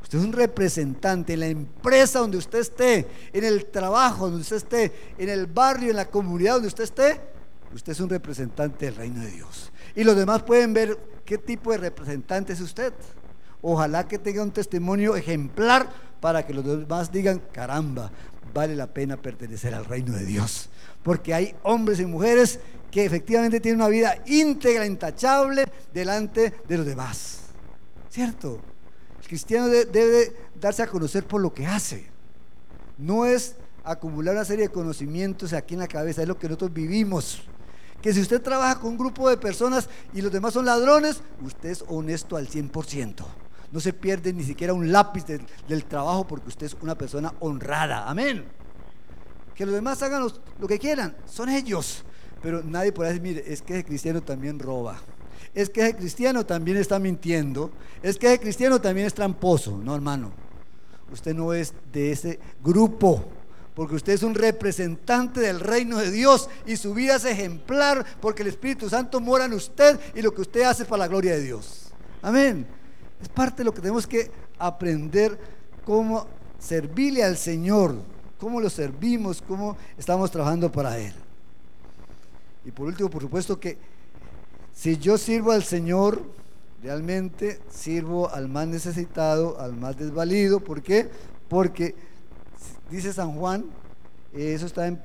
Usted es un representante en la empresa donde usted esté, en el trabajo donde usted esté, en el barrio, en la comunidad donde usted esté. Usted es un representante del reino de Dios. Y los demás pueden ver qué tipo de representante es usted. Ojalá que tenga un testimonio ejemplar para que los demás digan, caramba, vale la pena pertenecer al reino de Dios. Porque hay hombres y mujeres que efectivamente tienen una vida íntegra, intachable delante de los demás. ¿Cierto? El cristiano debe darse a conocer por lo que hace. No es acumular una serie de conocimientos aquí en la cabeza, es lo que nosotros vivimos. Que si usted trabaja con un grupo de personas y los demás son ladrones, usted es honesto al 100%. No se pierde ni siquiera un lápiz del trabajo porque usted es una persona honrada. Amén. Que los demás hagan lo que quieran, son ellos. Pero nadie puede decir, mire, es que ese cristiano también roba. Es que ese cristiano también está mintiendo. Es que ese cristiano también es tramposo. No, hermano. Usted no es de ese grupo. Porque usted es un representante del reino de Dios y su vida es ejemplar porque el Espíritu Santo mora en usted y lo que usted hace es para la gloria de Dios. Amén. Es parte de lo que tenemos que aprender cómo servirle al Señor, cómo lo servimos, cómo estamos trabajando para Él. Y por último, por supuesto que si yo sirvo al Señor, realmente sirvo al más necesitado, al más desvalido. ¿Por qué? Porque dice San Juan, eso está en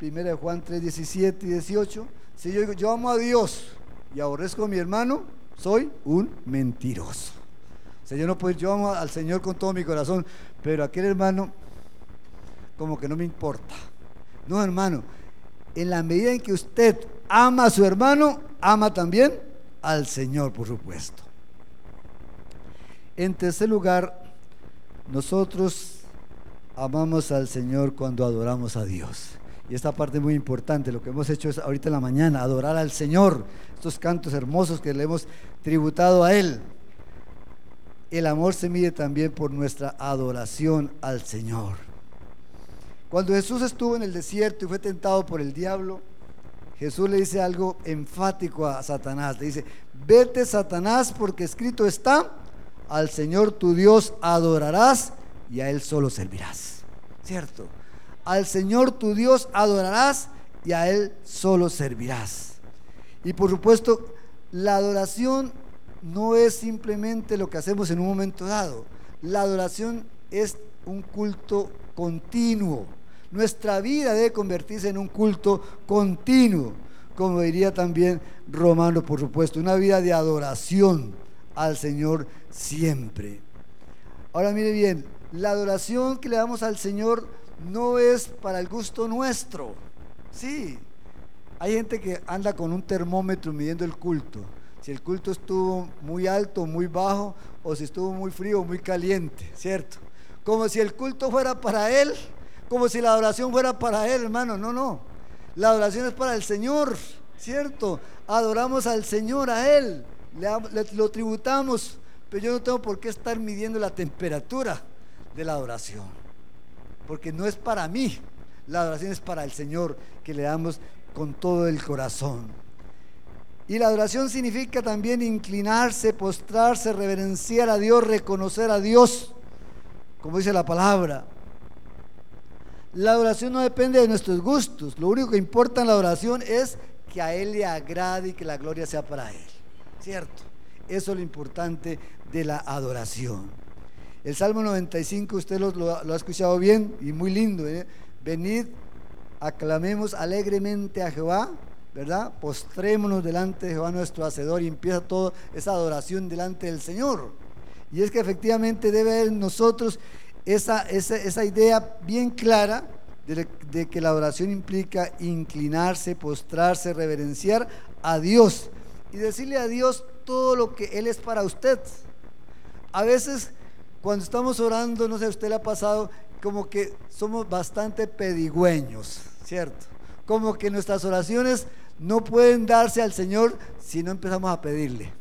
1 Juan 3, 17 y 18. Si yo digo, yo amo a Dios y aborrezco a mi hermano, soy un mentiroso. O sea, yo no puedo, yo amo al Señor con todo mi corazón, pero aquel hermano, como que no me importa. No, hermano, en la medida en que usted ama a su hermano, ama también al Señor, por supuesto. En tercer lugar, nosotros amamos al Señor cuando adoramos a Dios. Y esta parte es muy importante, lo que hemos hecho es ahorita en la mañana, adorar al Señor, estos cantos hermosos que le hemos tributado a Él. El amor se mide también por nuestra adoración al Señor. Cuando Jesús estuvo en el desierto y fue tentado por el diablo, Jesús le dice algo enfático a Satanás. Le dice, vete Satanás porque escrito está, al Señor tu Dios adorarás y a Él solo servirás. ¿Cierto? Al Señor tu Dios adorarás y a Él solo servirás. Y por supuesto, la adoración no es simplemente lo que hacemos en un momento dado. La adoración es un culto continuo. Nuestra vida debe convertirse en un culto continuo, como diría también Romano, por supuesto, una vida de adoración al Señor siempre. Ahora mire bien, la adoración que le damos al Señor no es para el gusto nuestro. Sí, hay gente que anda con un termómetro midiendo el culto. Si el culto estuvo muy alto, muy bajo, o si estuvo muy frío, muy caliente, ¿cierto? Como si el culto fuera para Él como si la adoración fuera para Él, hermano. No, no. La adoración es para el Señor, ¿cierto? Adoramos al Señor, a Él. Le, lo tributamos. Pero yo no tengo por qué estar midiendo la temperatura de la adoración. Porque no es para mí. La adoración es para el Señor, que le damos con todo el corazón. Y la adoración significa también inclinarse, postrarse, reverenciar a Dios, reconocer a Dios, como dice la palabra. La oración no depende de nuestros gustos. Lo único que importa en la oración es que a Él le agrade y que la gloria sea para Él. ¿Cierto? Eso es lo importante de la adoración. El Salmo 95, usted lo, ha escuchado bien y muy lindo. ¿eh? Venid, aclamemos alegremente a Jehová, ¿verdad? Postrémonos delante de Jehová nuestro Hacedor y empieza toda esa adoración delante del Señor. Y es que efectivamente debe haber nosotros esa, esa, idea bien clara de, que la adoración implica inclinarse, postrarse, reverenciar a Dios y decirle a Dios todo lo que Él es para usted. A veces cuando estamos orando, no sé, a usted le ha pasado como que somos bastante pedigüeños, ¿cierto? Como que nuestras oraciones no pueden darse al Señor si no empezamos a pedirle.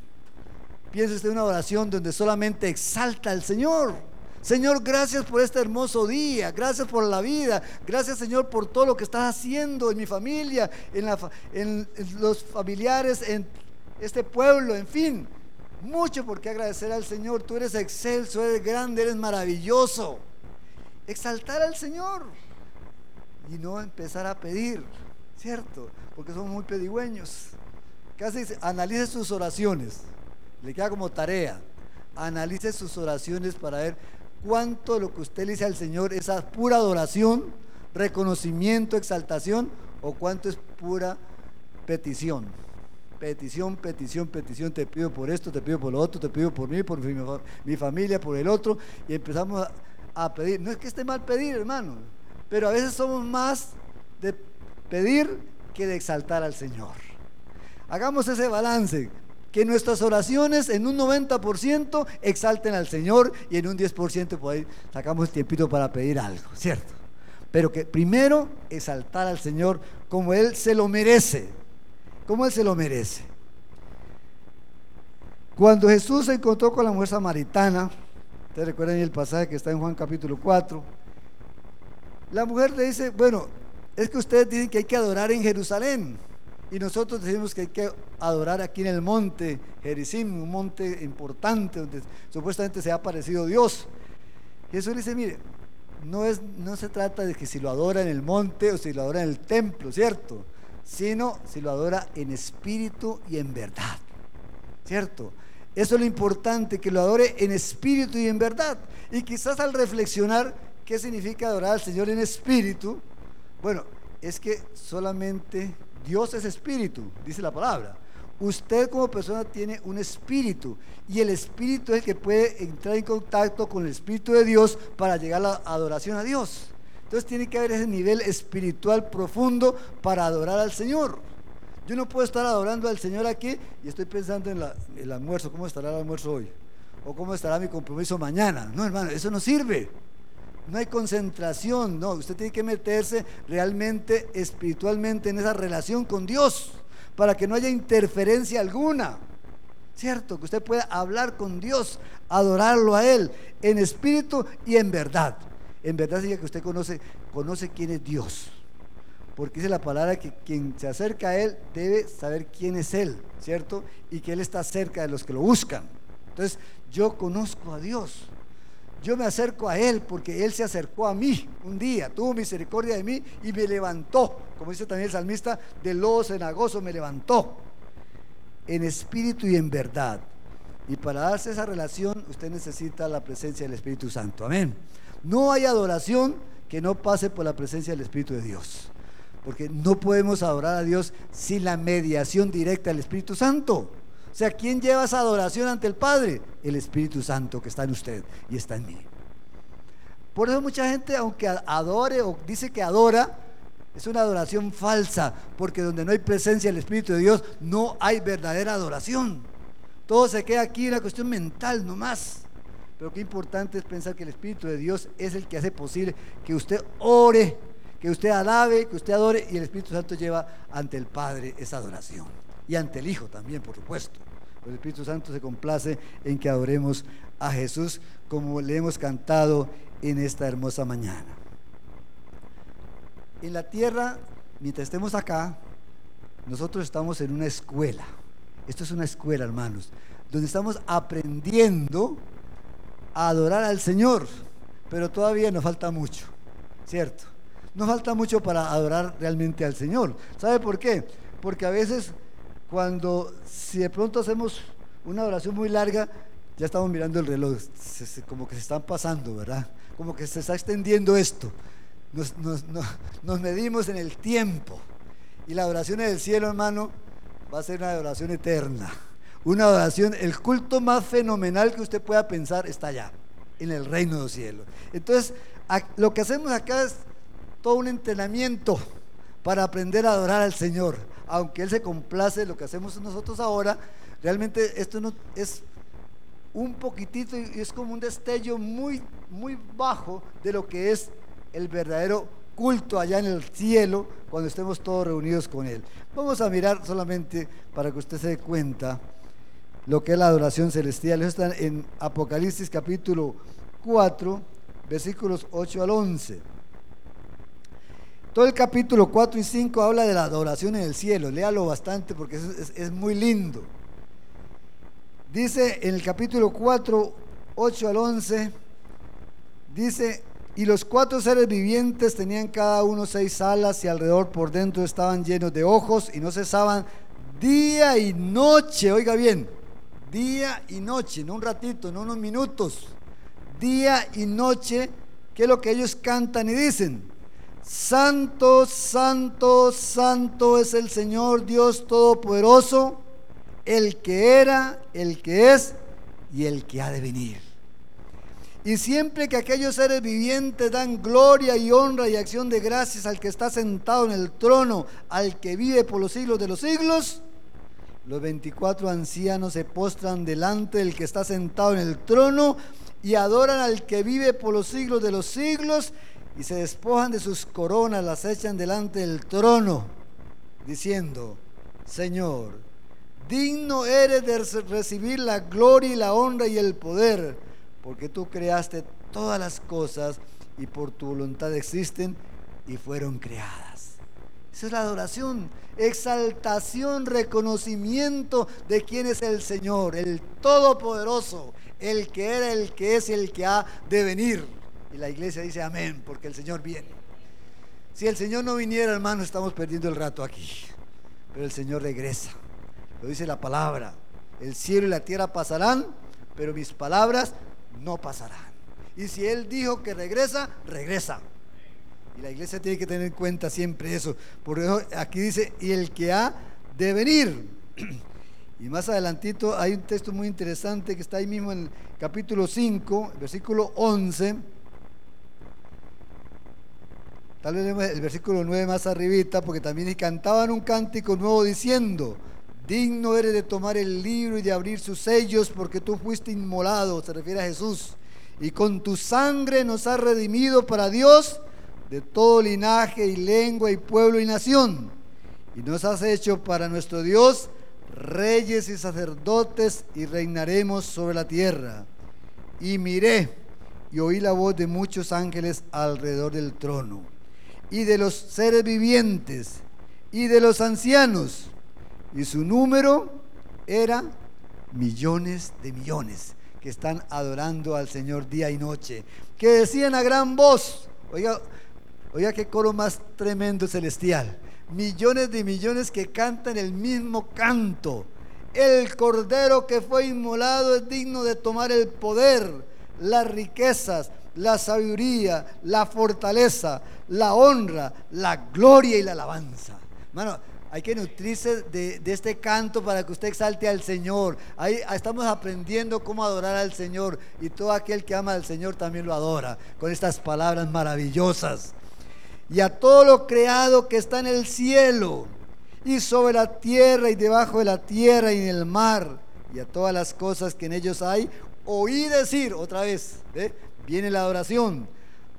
Piensa usted en una oración donde solamente exalta al Señor Señor, gracias por este hermoso día, gracias por la vida, gracias Señor por todo lo que estás haciendo en mi familia, en, los familiares, en este pueblo, en fin. Mucho por qué agradecer al Señor. Tú eres excelso, eres grande, eres maravilloso. Exaltar al Señor y no empezar a pedir, ¿cierto? Porque somos muy pedigüeños. Casi analice sus oraciones, le queda como tarea. Analice sus oraciones para ver cuánto lo que usted le dice al Señor es pura adoración, reconocimiento, exaltación, o cuánto es pura petición. Petición, petición, petición, te pido por esto, te pido por lo otro, te pido por mí, por mi, familia, por el otro, y empezamos a, a pedir. No es que esté mal pedir, hermano, pero a veces somos más de pedir que de exaltar al Señor. Hagamos ese balance, que nuestras oraciones en un 90% exalten al Señor y en un 10% por sacamos tiempito para pedir algo, ¿cierto? Pero que primero exaltar al Señor como Él se lo merece, como Él se lo merece. Cuando Jesús se encontró con la mujer samaritana, ustedes recuerdan el pasaje que está en Juan capítulo 4, la mujer le dice, bueno, es que ustedes dicen que hay que adorar en Jerusalén. Y nosotros decimos que hay que adorar aquí en el monte Gerizim, un monte importante donde supuestamente se ha aparecido Dios. Jesús dice, mire, no, es, no se trata de que si lo adora en el monte o si lo adora en el templo, ¿cierto? Sino si lo adora en espíritu y en verdad, ¿cierto? Eso es lo importante, que lo adore en espíritu y en verdad. Y quizás al reflexionar qué significa adorar al Señor en espíritu, bueno, es que solamente Dios es espíritu, dice la palabra. Usted como persona tiene un espíritu y el espíritu es el que puede entrar en contacto con el espíritu de Dios para llegar a la adoración a Dios. Entonces tiene que haber ese nivel espiritual profundo para adorar al Señor. Yo no puedo estar adorando al Señor aquí y estoy pensando en el almuerzo, cómo estará el almuerzo hoy o cómo estará mi compromiso mañana. No, hermano, eso no sirve no hay concentración, no, usted tiene que meterse realmente espiritualmente en esa relación con Dios para que no haya interferencia alguna. ¿Cierto? Que usted pueda hablar con Dios, adorarlo a Él en espíritu y en verdad. En verdad significa que usted conoce, conoce quién es Dios. Porque dice la palabra que quien se acerca a Él debe saber quién es Él, ¿cierto? Y que Él está cerca de los que lo buscan. Entonces, yo conozco a Dios. Yo me acerco a Él porque Él se acercó a mí un día, tuvo misericordia de mí y me levantó, como dice también el salmista, del lodo cenagoso me levantó, en espíritu y en verdad. Y para darse esa relación usted necesita la presencia del Espíritu Santo. Amén. No hay adoración que no pase por la presencia del Espíritu de Dios. Porque no podemos adorar a Dios sin la mediación directa del Espíritu Santo. O sea, ¿quién lleva esa adoración ante el Padre? El Espíritu Santo que está en usted y está en mí. Por eso mucha gente, aunque adore o dice que adora, es una adoración falsa, porque donde no hay presencia del Espíritu de Dios, no hay verdadera adoración. Todo se queda aquí en la cuestión mental nomás. Pero qué importante es pensar que el Espíritu de Dios es el que hace posible que usted ore, que usted alabe, que usted adore, y el Espíritu Santo lleva ante el Padre esa adoración y ante el Hijo también, por supuesto. El Espíritu Santo se complace en que adoremos a Jesús como le hemos cantado en esta hermosa mañana. En la tierra, mientras estemos acá, nosotros estamos en una escuela. Esto es una escuela, hermanos, donde estamos aprendiendo a adorar al Señor, pero todavía nos falta mucho, ¿cierto? Nos falta mucho para adorar realmente al Señor. ¿Sabe por qué? Porque a veces cuando si de pronto hacemos una oración muy larga, ya estamos mirando el reloj, como que se están pasando, ¿verdad? Como que se está extendiendo esto. Nos, medimos en el tiempo. Y la oración del cielo, hermano, va a ser una oración eterna. Una oración, el culto más fenomenal que usted pueda pensar está allá, en el reino de los cielos. Entonces, lo que hacemos acá es todo un entrenamiento para aprender a adorar al Señor, aunque Él se complace lo que hacemos nosotros ahora, realmente esto no es un poquitito y es como un destello muy, muy bajo de lo que es el verdadero culto allá en el cielo cuando estemos todos reunidos con Él. Vamos a mirar solamente para que usted se dé cuenta lo que es la adoración celestial. Eso está en Apocalipsis capítulo 4, versículos 8 al 11. Todo el capítulo 4 y 5 habla de la adoración en el cielo. Léalo bastante porque es, muy lindo. Dice en el capítulo 4, 8 al 11, dice, Y los cuatro seres vivientes tenían cada uno seis alas y alrededor por dentro estaban llenos de ojos y no cesaban día y noche, oiga bien, día y noche, no un ratito, no unos minutos, día y noche, que es lo que ellos cantan y dicen. Santo, santo, santo es el Señor Dios Todopoderoso, el que era, el que es y el que ha de venir. Y siempre que aquellos seres vivientes dan gloria y honra y acción de gracias al que está sentado en el trono, al que vive por los siglos de los siglos, los 24 ancianos se postran delante del que está sentado en el trono y adoran al que vive por los siglos de los siglos y se despojan de sus coronas, las echan delante del trono, diciendo, Señor, digno eres de recibir la gloria y la honra y el poder, porque tú creaste todas las cosas y por tu voluntad existen y fueron creadas. Esa es la adoración, exaltación, reconocimiento de quién es el Señor, el Todopoderoso, el que era, el que es y el que ha de venir. Y la iglesia dice amén, porque el Señor viene. Si el Señor no viniera, hermano, estamos perdiendo el rato aquí. Pero el Señor regresa. Lo dice la palabra. El cielo y la tierra pasarán, pero mis palabras no pasarán. Y si Él dijo que regresa, regresa. Y la iglesia tiene que tener en cuenta siempre eso. Por eso aquí dice, y el que ha de venir. Y más adelantito hay un texto muy interesante que está ahí mismo en el capítulo 5, versículo 11. Tal vez el versículo 9 más arribita, porque también cantaban un cántico nuevo diciendo, digno eres de tomar el libro y de abrir sus sellos, porque tú fuiste inmolado, se refiere a Jesús, y con tu sangre nos has redimido para Dios de todo linaje y lengua y pueblo y nación. Y nos has hecho para nuestro Dios reyes y sacerdotes y reinaremos sobre la tierra. Y miré y oí la voz de muchos ángeles alrededor del trono y de los seres vivientes y de los ancianos. Y su número era millones de millones que están adorando al Señor día y noche, que decían a gran voz, oiga, Oiga qué coro más tremendo celestial. Millones de millones que cantan el mismo canto. El cordero que fue inmolado es digno de tomar el poder, las riquezas, la sabiduría, la fortaleza, la honra, la gloria y la alabanza. Hermano, hay que nutrirse de, de, este canto para que usted exalte al Señor. Ahí estamos aprendiendo cómo adorar al Señor y todo aquel que ama al Señor también lo adora con estas palabras maravillosas y a todo lo creado que está en el cielo y sobre la tierra y debajo de la tierra y en el mar y a todas las cosas que en ellos hay, oí decir otra vez, viene la adoración,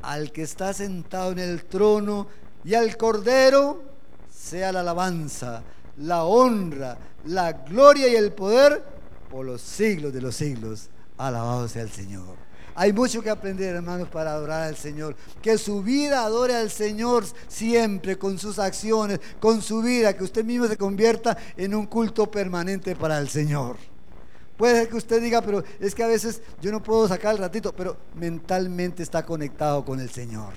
al que está sentado en el trono y al cordero sea la alabanza, la honra, la gloria y el poder por los siglos de los siglos. Alabado sea el Señor. Hay mucho que aprender, hermanos, para adorar al Señor. Que su vida adore al Señor siempre, con sus acciones, con su vida, que usted mismo se convierta en un culto permanente para el Señor. Puede ser que usted diga, pero es que a veces yo no puedo sacar el ratito, pero mentalmente está conectado con el Señor.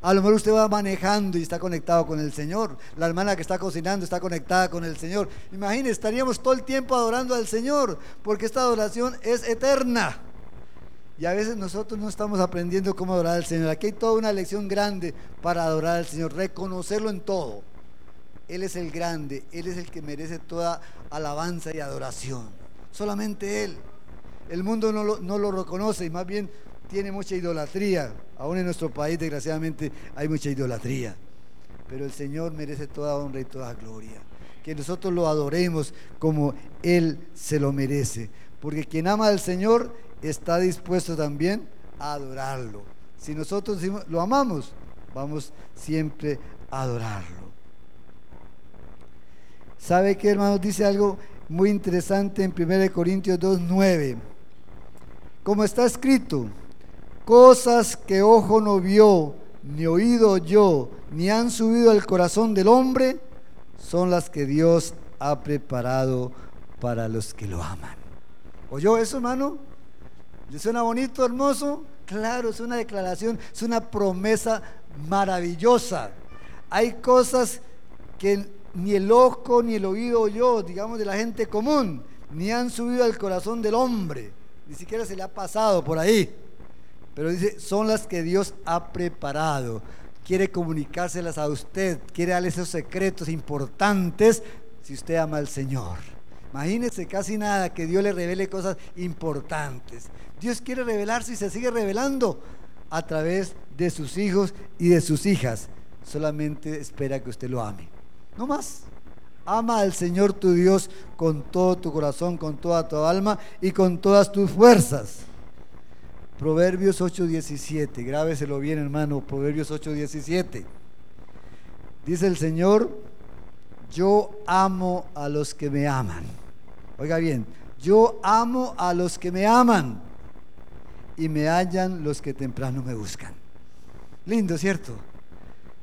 A lo mejor usted va manejando y está conectado con el Señor. La hermana que está cocinando está conectada con el Señor. Imagínese, estaríamos todo el tiempo adorando al Señor, porque esta adoración es eterna. Y a veces nosotros no estamos aprendiendo cómo adorar al Señor. Aquí hay toda una lección grande para adorar al Señor, reconocerlo en todo. Él es el grande, Él es el que merece toda alabanza y adoración. Solamente Él. El mundo no lo, no lo reconoce y más bien tiene mucha idolatría. Aún en nuestro país, desgraciadamente, hay mucha idolatría. Pero el Señor merece toda honra y toda gloria. Que nosotros lo adoremos como Él se lo merece. Porque quien ama al Señor está dispuesto también a adorarlo. Si nosotros lo amamos, vamos siempre a adorarlo. ¿Sabe qué, hermanos? Dice algo muy interesante en 1 Corintios 2.9. Como está escrito, cosas que ojo no vio, ni oído yo, ni han subido al corazón del hombre, son las que Dios ha preparado para los que lo aman. ¿Oyó eso, hermano? ¿Le suena bonito, hermoso? Claro, es una declaración, es una promesa maravillosa. Hay cosas que ni el ojo ni el oído oyó, digamos, de la gente común, ni han subido al corazón del hombre, ni siquiera se le ha pasado por ahí. Pero dice, son las que Dios ha preparado. Quiere comunicárselas a usted, quiere darle esos secretos importantes si usted ama al Señor. Imagínese casi nada que Dios le revele cosas importantes. Dios quiere revelarse y se sigue revelando a través de sus hijos y de sus hijas. Solamente espera que usted lo ame. No más. Ama al Señor tu Dios con todo tu corazón, con toda tu alma y con todas tus fuerzas. Proverbios 8:17, grábeselo bien hermano, Proverbios 8:17. Dice el Señor, yo amo a los que me aman. Oiga bien, yo amo a los que me aman y me hallan los que temprano me buscan. Lindo, ¿cierto?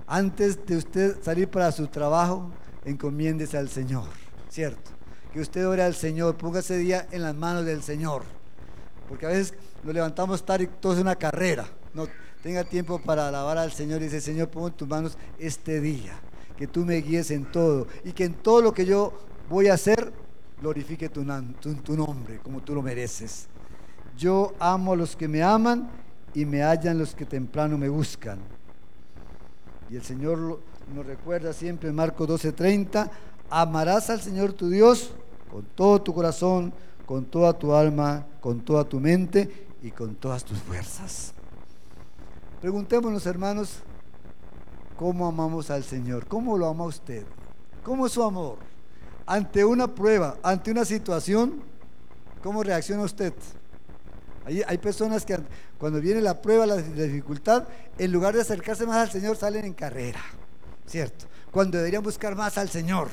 Antes de usted salir para su trabajo, encomiéndese al Señor, ¿cierto? Que usted ore al Señor, ponga ese día en las manos del Señor. Porque a veces nos levantamos tarde y todo es una carrera. No, tenga tiempo para alabar al Señor y dice, Señor, pongo en tus manos este día. Que tú me guíes en todo y que en todo lo que yo voy a hacer, glorifique tu, tu nombre como tú lo mereces. Yo amo a los que me aman y me hallan los que temprano me buscan. Y el Señor nos recuerda siempre en Marcos 12:30, amarás al Señor tu Dios con todo tu corazón, con toda tu alma, con toda tu mente y con todas tus fuerzas. Preguntémonos, hermanos, ¿cómo amamos al Señor? ¿Cómo lo ama usted? ¿Cómo es su amor? Ante una prueba, ante una situación, ¿cómo reacciona usted? Hay, personas que cuando viene la prueba, la, dificultad, en lugar de acercarse más al Señor, salen en carrera, ¿cierto? Cuando deberían buscar más al Señor.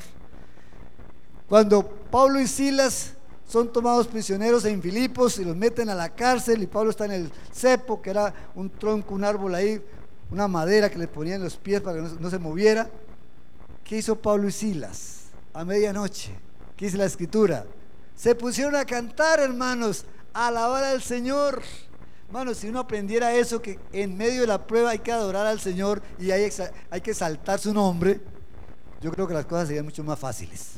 Cuando Pablo y Silas son tomados prisioneros en Filipos y los meten a la cárcel y Pablo está en el cepo, que era un tronco, un árbol ahí, una madera que le ponían en los pies para que no, se moviera. ¿Qué hizo Pablo y Silas? A medianoche, ¿qué dice la escritura? Se pusieron a cantar, hermanos, alabar al Señor. Hermano, si uno aprendiera eso, que en medio de la prueba hay que adorar al Señor y hay, hay que saltar su nombre, yo creo que las cosas serían mucho más fáciles,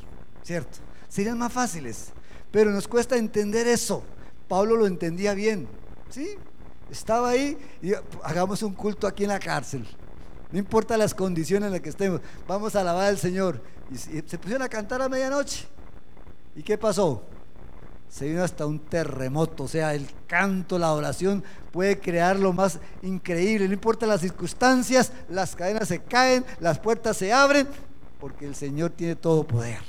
¿cierto? Serían más fáciles, pero nos cuesta entender eso. Pablo lo entendía bien, ¿sí? Estaba ahí y hagamos un culto aquí en la cárcel. No importa las condiciones en las que estemos, vamos a alabar al Señor. Y se pusieron a cantar a medianoche. ¿Y qué pasó? Se vino hasta un terremoto, o sea, el canto, la oración puede crear lo más increíble, no importa las circunstancias, las cadenas se caen, las puertas se abren, porque el Señor tiene todo poder.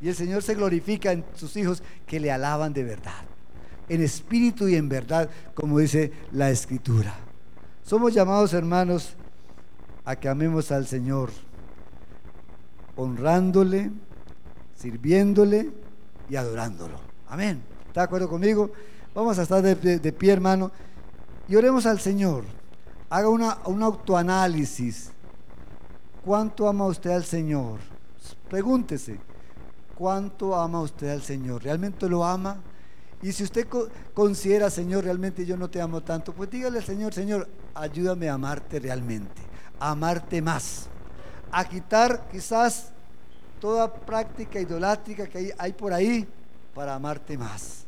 Y el Señor se glorifica en sus hijos que le alaban de verdad, en espíritu y en verdad, como dice la Escritura. Somos llamados, hermanos, a que amemos al Señor, honrándole, sirviéndole y adorándolo. Amén. ¿Está de acuerdo conmigo? Vamos a estar de, pie, hermano, y oremos al Señor. Haga una, un autoanálisis. ¿Cuánto ama usted al Señor? Pregúntese, ¿cuánto ama usted al Señor? ¿Realmente lo ama? Y si usted considera, Señor, realmente yo no te amo tanto, pues dígale al Señor, Señor, ayúdame a amarte realmente, a amarte más, a quitar quizás toda práctica idolátrica que hay, hay por ahí, para amarte más.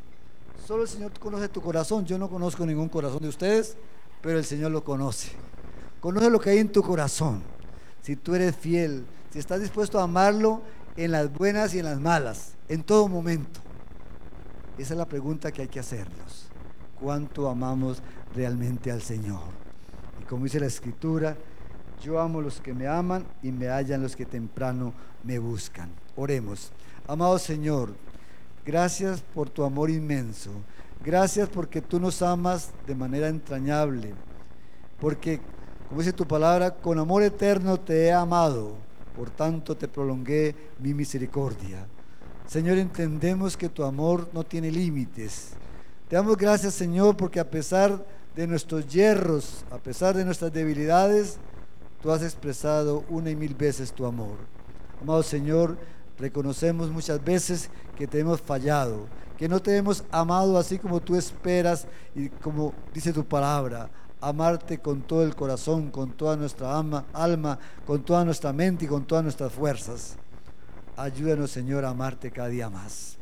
Solo el Señor conoce tu corazón. Yo no conozco ningún corazón de ustedes, pero el Señor lo conoce. Conoce lo que hay en tu corazón. Si tú eres fiel, si estás dispuesto a amarlo en las buenas y en las malas, en todo momento. Esa es la pregunta que hay que hacernos. ¿Cuánto amamos realmente al Señor? Y como dice la Escritura, yo amo los que me aman y me hallan los que temprano me buscan. Oremos. Amado Señor, Gracias por tu amor inmenso. Gracias porque tú nos amas de manera entrañable. Porque, como dice tu palabra, con amor eterno te he amado. Por tanto te prolongué mi misericordia. Señor, entendemos que tu amor no tiene límites. Te damos gracias, Señor, porque a pesar de nuestros hierros, a pesar de nuestras debilidades, tú has expresado una y mil veces tu amor. Amado Señor, reconocemos muchas veces que te hemos fallado, que no te hemos amado así como tú esperas y como dice tu palabra, amarte con todo el corazón, con toda nuestra alma, alma, con toda nuestra mente y con todas nuestras fuerzas. Ayúdanos, Señor, a amarte cada día más.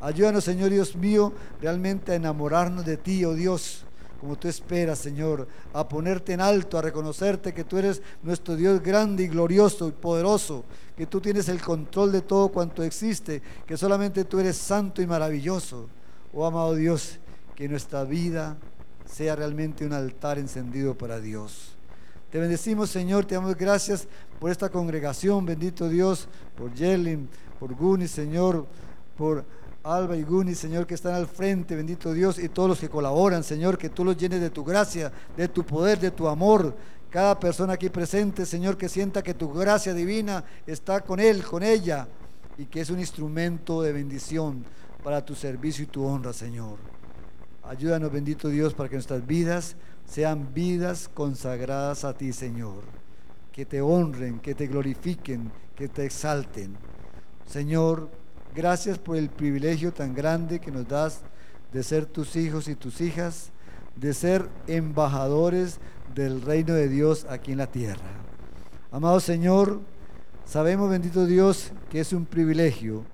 Ayúdanos, Señor Dios mío, realmente a enamorarnos de ti, oh Dios, como tú esperas, Señor, a ponerte en alto, a reconocerte que tú eres nuestro Dios grande y glorioso y poderoso, que tú tienes el control de todo cuanto existe, que solamente tú eres santo y maravilloso. Oh amado Dios, que nuestra vida sea realmente un altar encendido para Dios. Te bendecimos, Señor, te damos gracias por esta congregación, bendito Dios, por Yelin, por Guni, Señor, por Alba y Guni, Señor, que están al frente, bendito Dios, y todos los que colaboran, Señor, que tú los llenes de tu gracia, de tu poder, de tu amor. Cada persona aquí presente, Señor, que sienta que tu gracia divina está con él, con ella, y que es un instrumento de bendición para tu servicio y tu honra, Señor. Ayúdanos, bendito Dios, para que nuestras vidas sean vidas consagradas a ti, Señor. Que te honren, que te glorifiquen, que te exalten. Señor, gracias por el privilegio tan grande que nos das de ser tus hijos y tus hijas, de ser embajadores del reino de Dios aquí en la tierra. Amado Señor, sabemos, bendito Dios, que es un privilegio